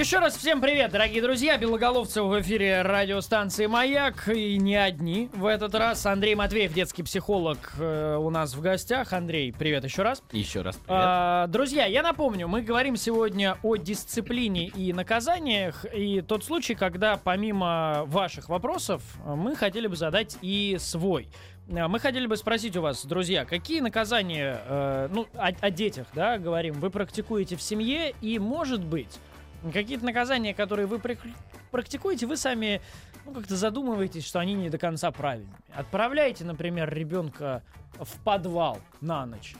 Еще раз всем привет, дорогие друзья. Белоголовцев в эфире радиостанции «Маяк». И не одни в этот раз. Андрей Матвеев, детский психолог, э, у нас в гостях. Андрей, привет еще раз. Еще раз привет. А, друзья, я напомню, мы говорим сегодня о дисциплине и наказаниях. И тот случай, когда помимо ваших вопросов мы хотели бы задать и свой. А, Мы хотели бы спросить у вас, друзья, какие наказания, э, ну, о, о детях, да, говорим, вы практикуете в семье, и, может быть, какие-то наказания, которые вы практикуете, вы сами, ну, как-то задумываетесь, что они не до конца правильные. Отправляете, например, ребенка в подвал на ночь,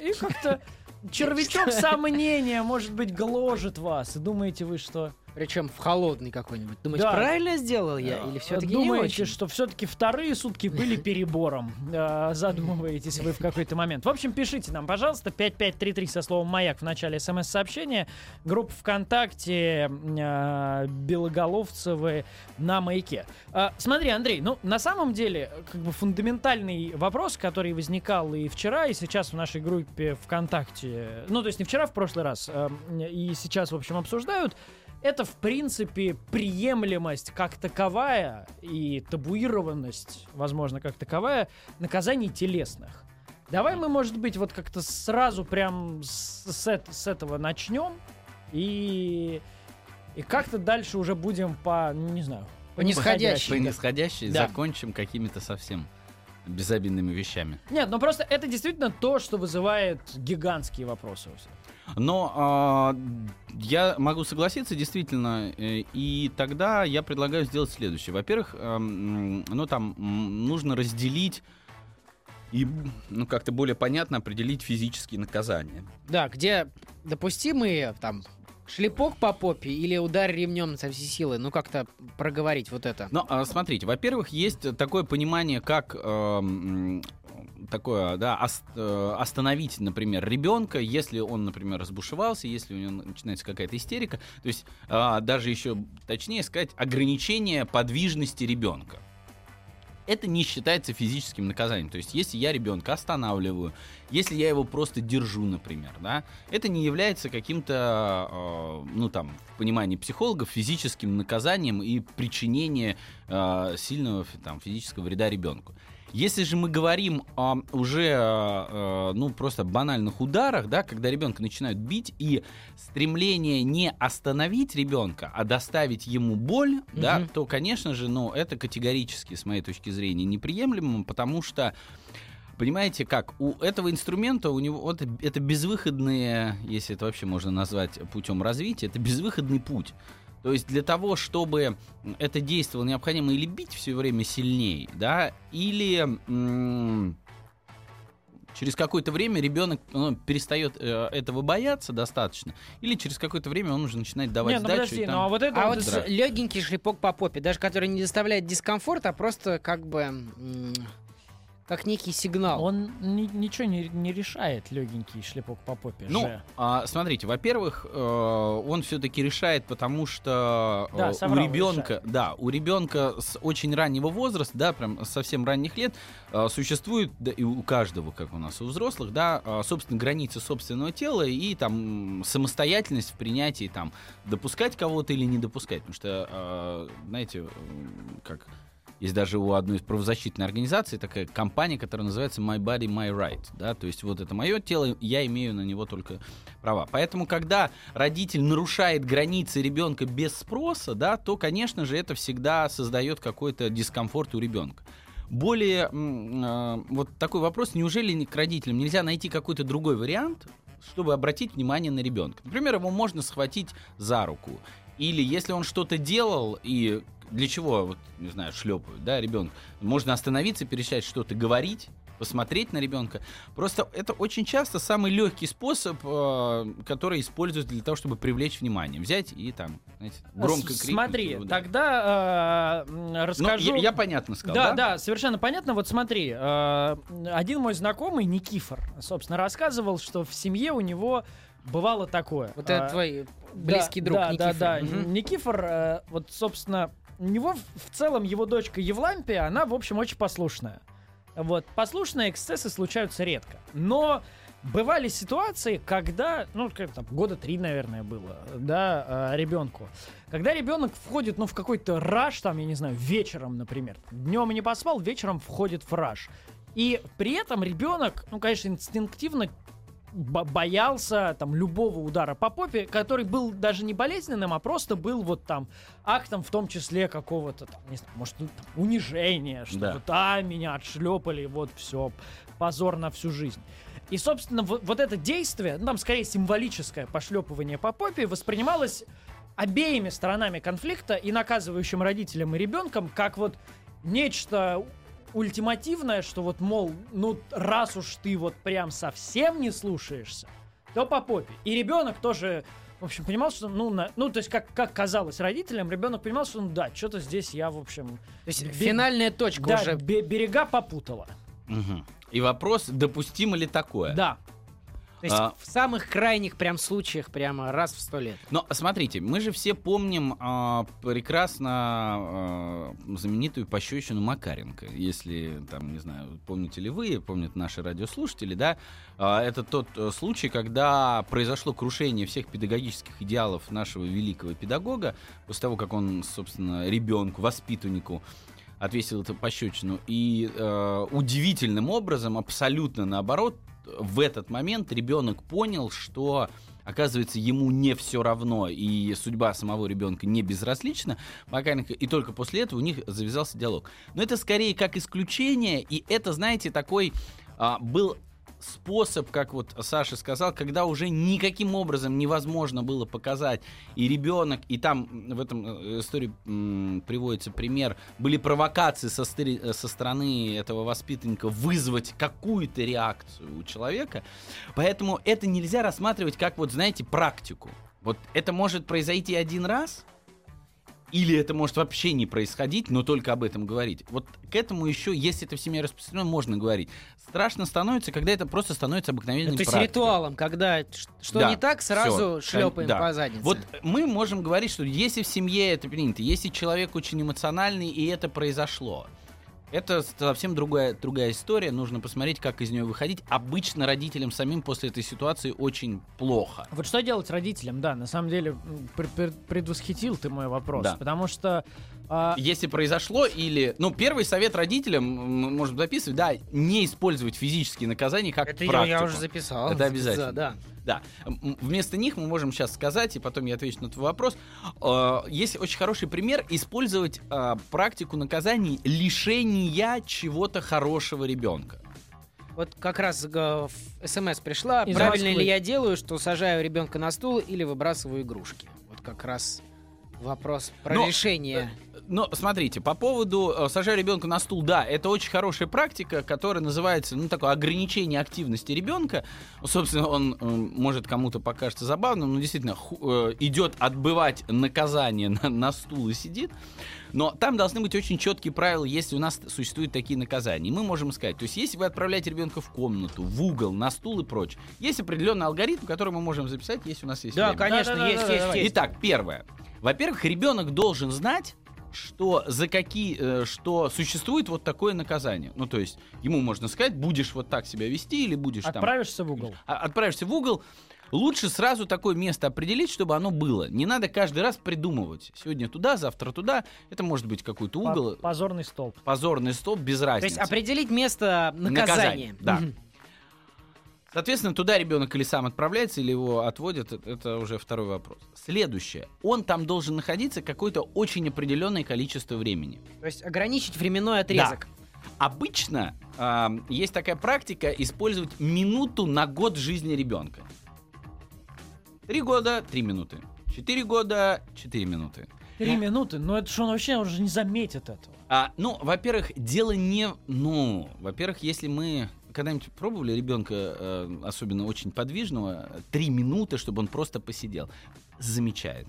и как-то червячок сомнения, может быть, гложет вас, и думаете вы, что... Причем в холодный какой-нибудь. Думаете, Да. правильно сделал я? Или все-таки не Думаете, очень? что все-таки вторые сутки были перебором? Э, Задумываетесь вы в какой-то момент. В общем, пишите нам, пожалуйста, 5533 со словом «Маяк» в начале смс-сообщения. Группа ВКонтакте э, Белоголовцевы на «Маяке». А, Смотри, Андрей, ну, на самом деле, как бы фундаментальный вопрос, который возникал и вчера, и сейчас в нашей группе ВКонтакте, ну, то есть не вчера, в прошлый раз, э, и сейчас, в общем, обсуждают, это, в принципе, приемлемость как таковая и табуированность, возможно, как таковая, наказаний телесных. Давай мы, может быть, вот как-то сразу прям с, с эт- с этого начнем и, и как-то дальше уже будем по, не знаю, По нисходящей. По нисходящей Да. закончим какими-то совсем безобидными вещами. Нет, ну просто это действительно то, что вызывает гигантские вопросы. у всех. Но а, я могу согласиться, действительно, э, и тогда я предлагаю сделать следующее. Во-первых, эм, ну там нужно разделить и, ну, как-то более понятно определить физические наказания. Да, где допустимые там шлепок по попе или удар ремнем со всей силы. Ну, как-то проговорить вот это. Ну, а, смотрите, во-первых, есть такое понимание, как эм, такое, да, ос- э, остановить, например, ребенка, если он, например, разбушевался, если у него начинается какая-то истерика, то есть а, даже еще точнее сказать, ограничение подвижности ребенка. Это не считается физическим наказанием. То есть, если я ребенка останавливаю, если я его просто держу, например, да, это не является каким-то, э, ну там, в понимании психологов, физическим наказанием и причинение э, сильного там, физического вреда ребенку. Если же мы говорим о уже, э, э, ну, просто банальных ударах, да, когда ребенка начинают бить, и стремление не остановить ребенка, а доставить ему боль, да, Мгм. то, конечно же, ну, это категорически, с моей точки зрения, неприемлемо, потому что Понимаете, как у этого инструмента у него вот это безвыходные, если это вообще можно назвать путем развития, это безвыходный путь. То есть для того, чтобы это действовало, необходимо или бить все время сильнее, да, или м, через какое-то время ребенок ну, перестает э, этого бояться достаточно, или через какое-то время он уже начинает давать Не, ну сдачу. и подожди, там- ну а вот это А вот вот легенький шлепок по попе, даже который не доставляет дискомфорт, а просто как бы м, как некий сигнал. Он ни- ничего не, не решает, легенький шлепок по попе. Ну, же. а, смотрите, во-первых, э, он все-таки решает, потому что э, Да, у ребенка, да, у ребенка с очень раннего возраста, да, прям совсем ранних лет, э, существует да, и у каждого, как у нас у взрослых, да, э, собственно, границы собственного тела и там самостоятельность в принятии, там, допускать кого-то или не допускать, потому что, э, знаете, как есть даже у одной из правозащитной организаций такая компания, которая называется My Body, My Right. Да? То есть вот это мое тело, я имею на него только права. Поэтому, когда родитель нарушает границы ребенка без спроса, да, то, конечно же, это всегда создает какой-то дискомфорт у ребенка. Более э, вот такой вопрос, неужели не- к родителям нельзя найти какой-то другой вариант, чтобы обратить внимание на ребенка? Например, его можно схватить за руку. Или если он что-то делал и для чего, вот, не знаю, шлепают, да, ребенка. Можно остановиться, перестать что-то говорить, посмотреть на ребенка. Просто это очень часто самый легкий способ, э, который используют для того, чтобы привлечь внимание. Взять и там, знаете, громко крикнуть. Смотри, его, да. тогда э, м, Ну, расскажу. я, я понятно сказал, да, да? да, совершенно понятно. Вот смотри, э, один мой знакомый, Никифор, собственно, рассказывал, что в семье у него бывало такое. Вот Э, это твой близкий друг да, Никифор. Да, да, Мгм. Никифор, э, вот, собственно, у него в, целом его дочка Евлампия, она, в общем, очень послушная. Вот, послушные эксцессы случаются редко. Но бывали ситуации, когда, ну, как там, года три, наверное, было, да, э, ребенку. Когда ребенок входит, ну, в какой-то раш, там, я не знаю, вечером, например. Днем не поспал, вечером входит в раш. И при этом ребенок, ну, конечно, инстинктивно боялся там любого удара по попе, который был даже не болезненным, а просто был вот там актом в том числе какого-то там, не знаю, может, ну, там, унижения, что Да. вот, а, меня отшлепали, вот все, позор на всю жизнь. И, собственно, вот, вот это действие, ну, там скорее символическое пошлепывание по попе, воспринималось обеими сторонами конфликта и наказывающим родителям и ребенком как вот нечто ультимативное, что вот, мол, ну раз уж ты вот прям совсем не слушаешься, то по попе. И ребенок тоже, в общем, понимал, что, ну, на- ну то есть, как, как казалось родителям, ребенок понимал, что, ну да, что-то здесь я, в общем, То есть Бе- финальная точка да, уже. бе- берега попутала. Мгм. И вопрос, допустимо ли такое? Да. То есть А. в самых крайних прям случаях прямо раз в сто лет. Но смотрите, мы же все помним а, прекрасно а, знаменитую пощечину Макаренко. Если, там, не знаю, помните ли вы, помнят наши радиослушатели, да? А, это тот э, случай, когда произошло крушение всех педагогических идеалов нашего великого педагога, после того, как он, собственно, ребенку, воспитаннику отвесил эту пощечину. И э, удивительным образом, абсолютно наоборот, в этот момент ребенок понял, что оказывается, ему не все равно, и судьба самого ребенка не безразлична, и только после этого у них завязался диалог. Но это скорее как исключение, и это, знаете, такой а, был способ, как вот Саша сказал, когда уже никаким образом невозможно было показать и ребенок, и там в этом э, истории приводится пример, были провокации со, э, со стороны этого воспитанника вызвать какую-то реакцию у человека, поэтому это нельзя рассматривать как вот, знаете, практику. Вот это может произойти один раз, или это может вообще не происходить, но только об этом говорить. Вот к этому еще, если это в семье распространено, можно говорить. Страшно становится, когда это просто становится обыкновенной То есть практикой. ритуалом, когда что Да, не так, сразу всё, шлепаем да. по заднице. Вот мы можем говорить, что если в семье это принято, если человек очень эмоциональный и это произошло, это совсем другая, другая история. Нужно посмотреть, как из нее выходить. Обычно родителям самим после этой ситуации очень плохо. Вот что делать родителям, да, на самом деле предвосхитил ты мой вопрос, Да. потому что а, Если произошло или... Ну, первый совет родителям, м, можно записывать, да, не использовать физические наказания как это я, практику. я уже записал. Это обязательно. Да, Да. М, Вместо них мы можем сейчас сказать, и потом я отвечу на твой вопрос. Э, Есть очень хороший пример использовать э, практику наказаний лишения чего-то хорошего ребенка. Вот как раз э, в СМС пришла. Из Правильно Москвы. ли я делаю, что сажаю ребенка на стул или выбрасываю игрушки? Вот как раз вопрос про Но, решение. Но смотрите, по поводу э, ребенка на стул, да, это очень хорошая практика, которая называется, ну, такое ограничение активности ребенка. Собственно, он э, может кому-то покажется забавным, но действительно э, идет отбывать наказание на, на стул и сидит. Но там должны быть очень четкие правила, если у нас существуют такие наказания. Мы можем сказать, то есть если вы отправляете ребенка в комнату, в угол, на стул и прочее, есть определенный алгоритм, который мы можем записать, если у нас есть Да, время. конечно, Да-да-да, есть, давай, есть, есть. Итак, первое. Во-первых, ребенок должен знать, что за какие, э, что существует вот такое наказание. Ну, то есть ему можно сказать, будешь вот так себя вести или будешь там отправишься в угол. а- отправишься в угол. Лучше сразу такое место определить, чтобы оно было. Не надо каждый раз придумывать. Сегодня туда, завтра туда. Это может быть какой-то угол, позорный столб. позорный столб, без То разницы. есть определить место наказания. Наказание, да. Мгм. Соответственно, туда ребенок или сам отправляется, или его отводят, это- уже второй вопрос. Следующее. Он там должен находиться какое-то очень определенное количество времени. То есть ограничить временной отрезок. Обычно ам, есть такая практика использовать минуту на год жизни ребенка. Три года — три минуты. Четыре года — четыре минуты. Три минуты, но это что он вообще уже не заметит этого. А, ну, во-первых, дело не... Ну, во-первых, если мы когда-нибудь пробовали ребенка, э, особенно очень подвижного, три минуты, чтобы он просто посидел, замечает.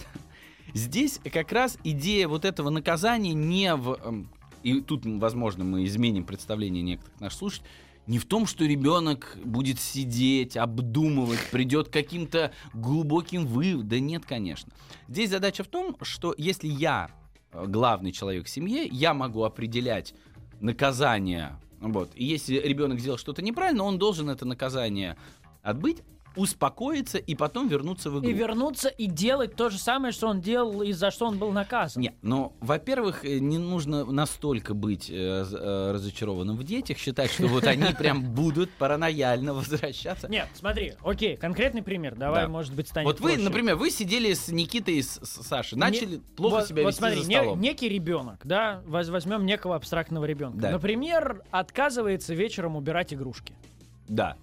Здесь как раз идея вот этого наказания не в... эм, и тут, возможно, мы изменим представление некоторых наших слушателей, не в том, что ребенок будет сидеть, обдумывать, придет к каким-то глубоким выводам. Да нет, конечно. Здесь задача в том, что если я э, главный человек в семье, я могу определять наказание. Вот. И если ребенок сделал что-то неправильно, он должен это наказание отбыть, успокоиться и потом вернуться в игру. И вернуться и делать то же самое, что он делал и за что он был наказан. Нет, ну, во-первых, э, не нужно настолько быть э, э, разочарованным в детях, считать, что вот они прям будут паранояльно возвращаться. Нет, смотри, окей, конкретный пример, давай, Да. может быть, станет Вот вы, проще. например, вы сидели с Никитой и с, с Сашей, начали плохо вот, себя вот вести смотри, за не- столом. некий ребенок, да, воз- возьмем некого абстрактного ребенка. Да. Например, отказывается вечером убирать игрушки. Да.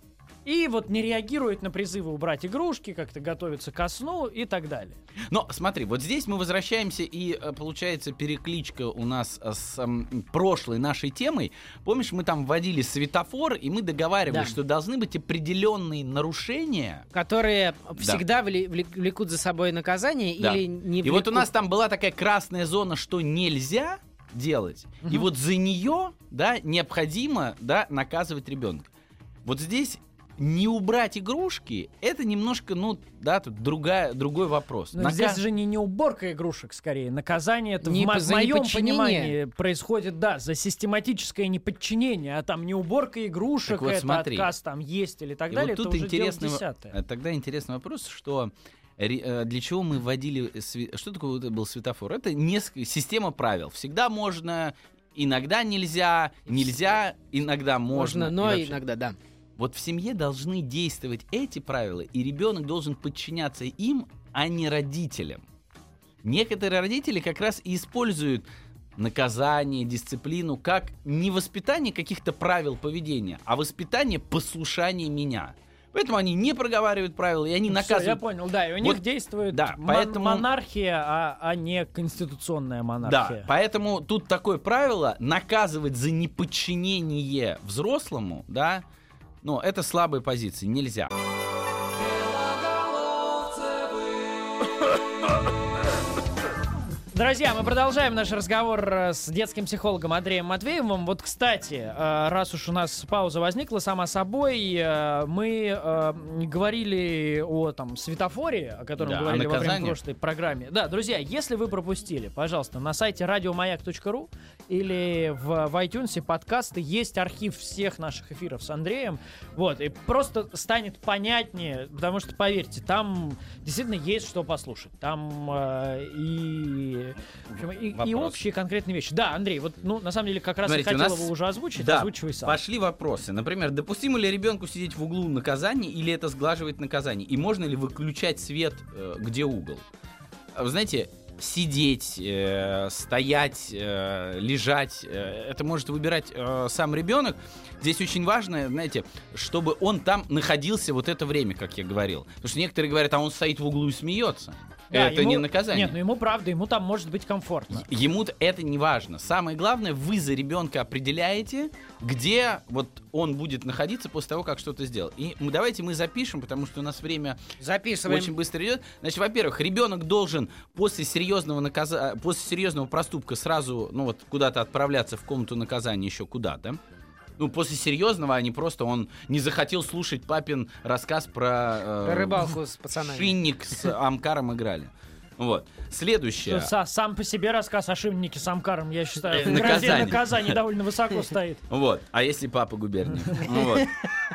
И вот не реагирует на призывы убрать игрушки, как-то готовится ко сну и так далее. Но смотри, вот здесь мы возвращаемся, и э, получается перекличка у нас с м, прошлой нашей темой. Помнишь, мы там вводили светофор, и мы договаривались, Да. что должны быть определенные нарушения. Которые всегда вли- влекут за собой наказание Да. или не И вот у влекут. нас там была такая красная зона, что нельзя делать, и вот за нее, да, необходимо, да, наказывать ребенка. Вот здесь не убрать игрушки, это немножко, ну, да, тут другая, другой вопрос. Но Нака- здесь же не, не уборка игрушек, скорее. Наказание это Не в, мо- за моем понимании происходит, да, за систематическое неподчинение, а там не уборка игрушек, Так вот это смотри. отказ там есть или так И далее, вот тут это уже интересный, э, тогда интересный вопрос, что э, для чего мы вводили что такое был светофор? Это несколько система правил. Всегда можно, иногда нельзя, нельзя, иногда можно. Можно, но вообще. иногда, да. Вот в семье должны действовать эти правила, и ребенок должен подчиняться им, а не родителям. Некоторые родители как раз и используют наказание, дисциплину как не воспитание каких-то правил поведения, а воспитание послушания меня. Поэтому они не проговаривают правила, и они Всё, я наказывают. понял, да, и у Вот, них действует да, мон- поэтому- монархия, а, а не конституционная Да, монархия. поэтому тут такое правило наказывать за неподчинение взрослому, да, но это слабая позиция, нельзя. Друзья, мы продолжаем наш разговор э, с детским психологом Андреем Матвеевым. Вот, кстати, э, раз уж у нас пауза возникла сама собой, э, мы говорили о там светофоре, о котором Да, говорили во время прошлой программе. Да, друзья, если вы пропустили, пожалуйста, на сайте радиомаяк.ру или в, в iTunes подкасты есть архив всех наших эфиров с Андреем. Вот, и просто станет понятнее, потому что, поверьте, там действительно есть что послушать. Там э, и, в общем, и, и общие конкретные вещи. Да, Андрей, вот, ну, на самом деле, как раз Смотрите, у хотел нас- его уже озвучить, Да, озвучивай сам. Пошли вопросы. Например, допустимо ли ребенку сидеть в углу наказания или это сглаживает наказание? И можно ли выключать свет, э, где угол? А Вы знаете, сидеть, э, стоять, э, лежать, э, это может выбирать э, сам ребенок. Здесь очень важно, знаете, чтобы он там находился вот это время, как я говорил. Потому что некоторые говорят, а он стоит в углу и смеется. Да, это ему- не наказание. Нет, ну ему правда, ему там может быть комфортно. Ему это не важно. Самое главное, вы за ребенка определяете, где вот он будет находиться после того, как что-то сделал. И мы- давайте мы запишем, потому что у нас время Записываем. очень быстро идет. Значит, во-первых, ребенок должен после серьезного наказа... после серьезного проступка сразу, ну вот, куда-то отправляться в комнату наказания еще куда-то. Ну, после серьезного, а не просто он не захотел слушать папин рассказ про... э, Про рыбалку с пацанами. Шинник с Амкаром играли. Вот. Следующее. Са- сам по себе рассказ о Шимнике с Амкаром, я считаю, Э, в грозе наказание. наказание довольно высоко стоит. Вот. А если папа губерния? Вот.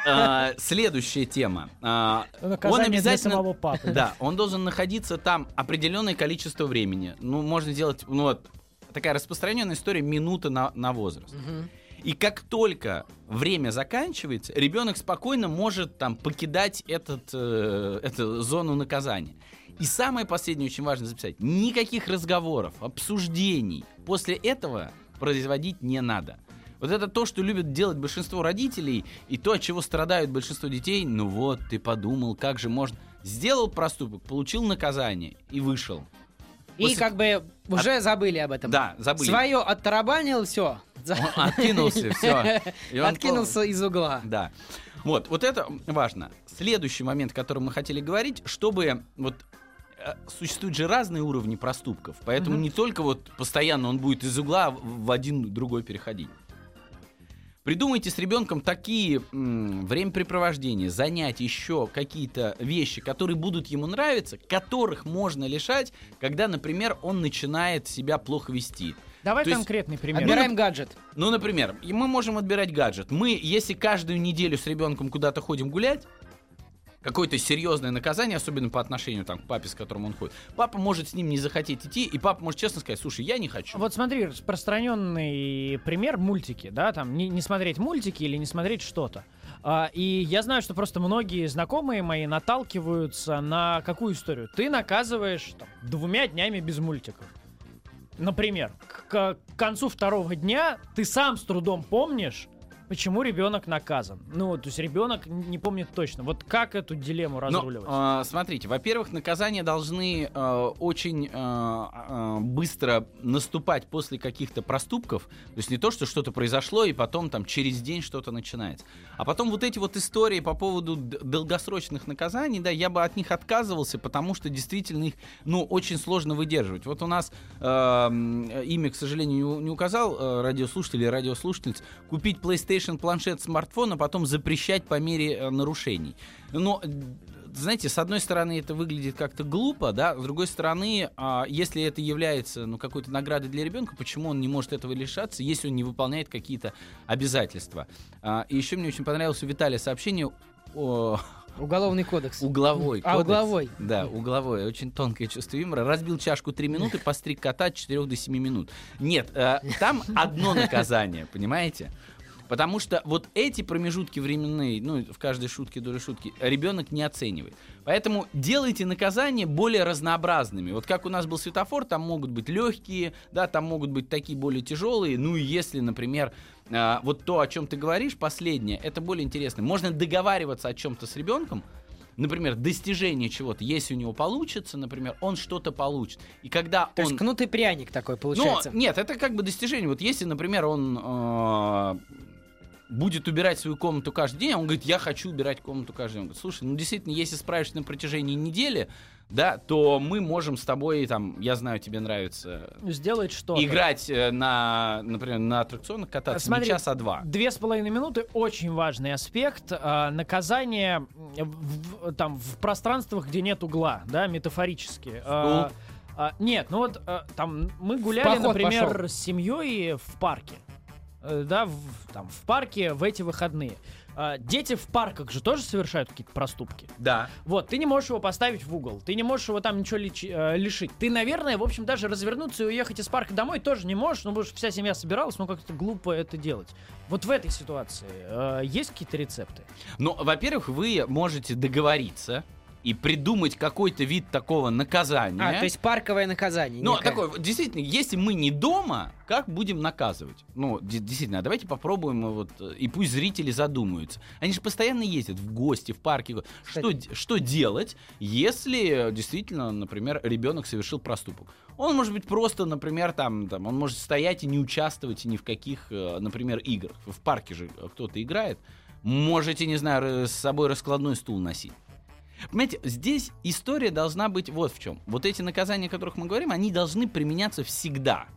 А, Следующая тема. А, Он обязательно... самого папы. Да, он должен находиться там определенное количество времени. Ну, можно сделать, ну вот, такая распространенная история минута на, на возраст. Мгм. И как только время заканчивается, ребенок спокойно может там покидать этот, э, эту зону наказания. И самое последнее очень важно записать. Никаких разговоров, обсуждений после этого производить не надо. Вот это то, что любят делать большинство родителей, и то, от чего страдают большинство детей. Ну вот, ты подумал, как же можно... Сделал проступок, получил наказание и вышел. И После- как бы уже забыли об этом. Да, забыли. Свое оттарабанил, все. Он откинулся, все. Откинулся из угла. Да. Вот, вот это важно. Следующий момент, о котором мы хотели говорить, чтобы вот э, существуют же разные уровни проступков, поэтому Мгм. не только вот постоянно он будет из угла в в один другой переходить. Придумайте с ребенком такие м, времяпрепровождения, занятия, еще какие-то вещи, которые будут ему нравиться, которых можно лишать, когда, например, он начинает себя плохо вести. Давай То есть конкретный пример. Отбираем гаджет. Ну, например, и мы можем отбирать гаджет. Мы, если каждую неделю с ребенком куда-то ходим гулять, какое-то серьезное наказание, особенно по отношению там, к папе, с которым он ходит, папа может с ним не захотеть идти, и папа может честно сказать, слушай, я не хочу. Вот смотри, распространенный пример мультики, да, там не, не смотреть мультики или не смотреть что-то. А, и я знаю, что просто многие знакомые мои наталкиваются на какую историю? Ты наказываешь там, двумя днями без мультиков. Например, к, к концу второго дня ты сам с трудом помнишь, почему ребенок наказан. Ну, то есть ребенок не помнит точно. Вот как эту дилемму Но, разруливать? э, смотрите, во-первых, наказания должны э, очень э, э, быстро наступать после каких-то проступков. То есть не то, что что-то произошло, и потом там через день что-то начинается. А потом вот эти вот истории по поводу долгосрочных наказаний, да, я бы от них отказывался, потому что действительно их, ну, очень сложно выдерживать. Вот у нас э, имя, к сожалению, не указал э, радиослушатель или радиослушательниц, купить PlayStation, планшет, смартфон, а потом запрещать по мере э, нарушений. Но э, знаете, с одной стороны, это выглядит как-то глупо, да, с другой стороны, а, если это является, ну, какой-то наградой для ребенка, почему он не может этого лишаться, если он не выполняет какие-то обязательства? А, и еще мне очень понравилось у Виталия сообщение о Уголовный кодекс. угловой. А, кодекс. угловой. Да, угловой. Очень тонкое чувство юмора. Разбил чашку 3 минуты, постриг кота от 4 до 7 минут. Нет, э, там одно наказание, понимаете? Потому что вот эти промежутки временные, ну, в каждой шутке доля шутки, ребенок не оценивает. Поэтому делайте наказания более разнообразными. Вот как у нас был светофор, там могут быть легкие, да, там могут быть такие более тяжелые. Ну и если, например, а, вот то, о чем ты говоришь, последнее, это более интересно. Можно договариваться о чем-то с ребенком, например, достижение чего-то, если у него получится, например, он что-то получит. И когда То он... есть кнут и пряник такой получается. Ну, нет, это как бы достижение. Вот если, например, он э, будет убирать свою комнату каждый день, а он говорит, я хочу убирать комнату каждый день. Он говорит, слушай, ну действительно, если справишься на протяжении недели, да, то мы можем с тобой, там, я знаю, тебе нравится Сделать что играть э, на, например, на аттракционах, кататься Смотри, не час, а два. Две с половиной минуты очень важный аспект. А, наказание в, там в пространствах, где нет угла, да, метафорически. А, а, нет, ну вот а, там мы гуляли, например, пошел. с семьей в парке. Э, Да, в, там, в парке в эти выходные. А, дети в парках же тоже совершают какие-то проступки. Да. Вот, ты не можешь его поставить в угол, ты не можешь его там ничего личи- э, лишить. Ты, наверное, в общем, даже развернуться и уехать из парка домой тоже не можешь, ну, потому что вся семья собиралась, ну, как-то глупо это делать. Вот в этой ситуации э, есть какие-то рецепты? Ну, во-первых, вы можете договориться и придумать какой-то вид такого наказания. А, то есть парковое наказание. Ну, такое, действительно, если мы не дома, как будем наказывать? Ну, де- действительно, а давайте попробуем, э, вот, э, и пусть зрители задумаются. Они же постоянно ездят в гости, в парке. Что, что делать, если э, действительно, например, ребенок совершил проступок? Он может быть просто, например, там, там, он может стоять и не участвовать ни в каких, например, играх. В парке же кто-то играет. Можете, не знаю, с собой раскладной стул носить. Понимаете, здесь история должна быть вот в чем. Вот эти наказания, о которых мы говорим, они должны применяться всегда.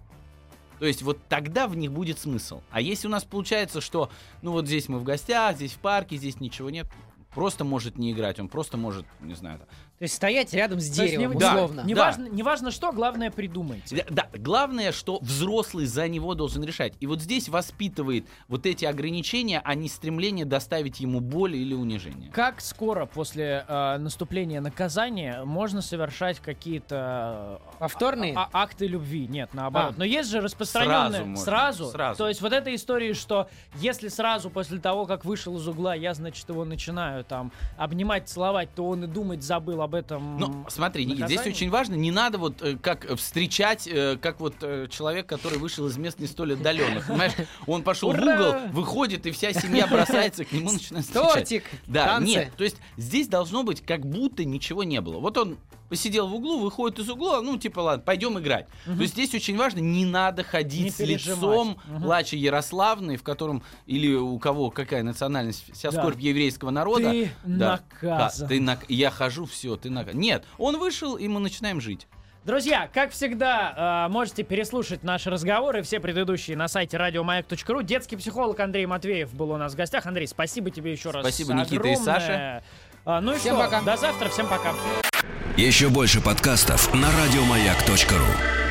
То есть вот тогда в них будет смысл. А если у нас получается, что, ну вот здесь мы в гостях, здесь в парке, здесь ничего нет, просто может не играть, он просто может, не знаю, То есть стоять рядом с То есть деревом, не- да, условно. да. Неважно, неважно что, главное придумайте. Да, да, главное, что взрослый за него должен решать. И вот здесь воспитывает вот эти ограничения, а не стремление доставить ему боль или унижение. Как скоро после э, наступления наказания можно совершать какие-то э, Повторные? а- а- акты любви? Нет, наоборот. А. Но есть же распространенные Сразу можно, сразу. сразу. То есть вот эта история, что если сразу после того, как вышел из угла, я значит его начинаю там обнимать, целовать, то он и думать забыл об этом. Ну, смотри, Никит, здесь очень важно, не надо вот э, как встречать, э, как вот э, человек, который вышел из мест не столь отдаленных. Понимаешь, он пошел в Ура! угол, выходит, и вся семья бросается к нему, начинает встречать. Тортик, Да, танцы. нет, то есть здесь должно быть как будто ничего не было. Вот он посидел в углу, выходит из угла, ну, типа, ладно, пойдем играть. Угу. То есть здесь очень важно, не надо ходить не с лицом угу. Лачи Ярославны, в котором, или у кого какая национальность, вся да. скорбь еврейского народа. Ты да, наказан. Ты на, я хожу, все, ты наказан. Нет, он вышел, и мы начинаем жить. Друзья, как всегда, а, можете переслушать наши разговоры, все предыдущие на сайте радиомаяк.ру. Детский психолог Андрей Матвеев был у нас в гостях. Андрей, спасибо тебе еще раз. Спасибо, огромное. И Саша. А, ну и всем что, пока. до завтра, всем пока. Еще больше подкастов на радиомаяк.ру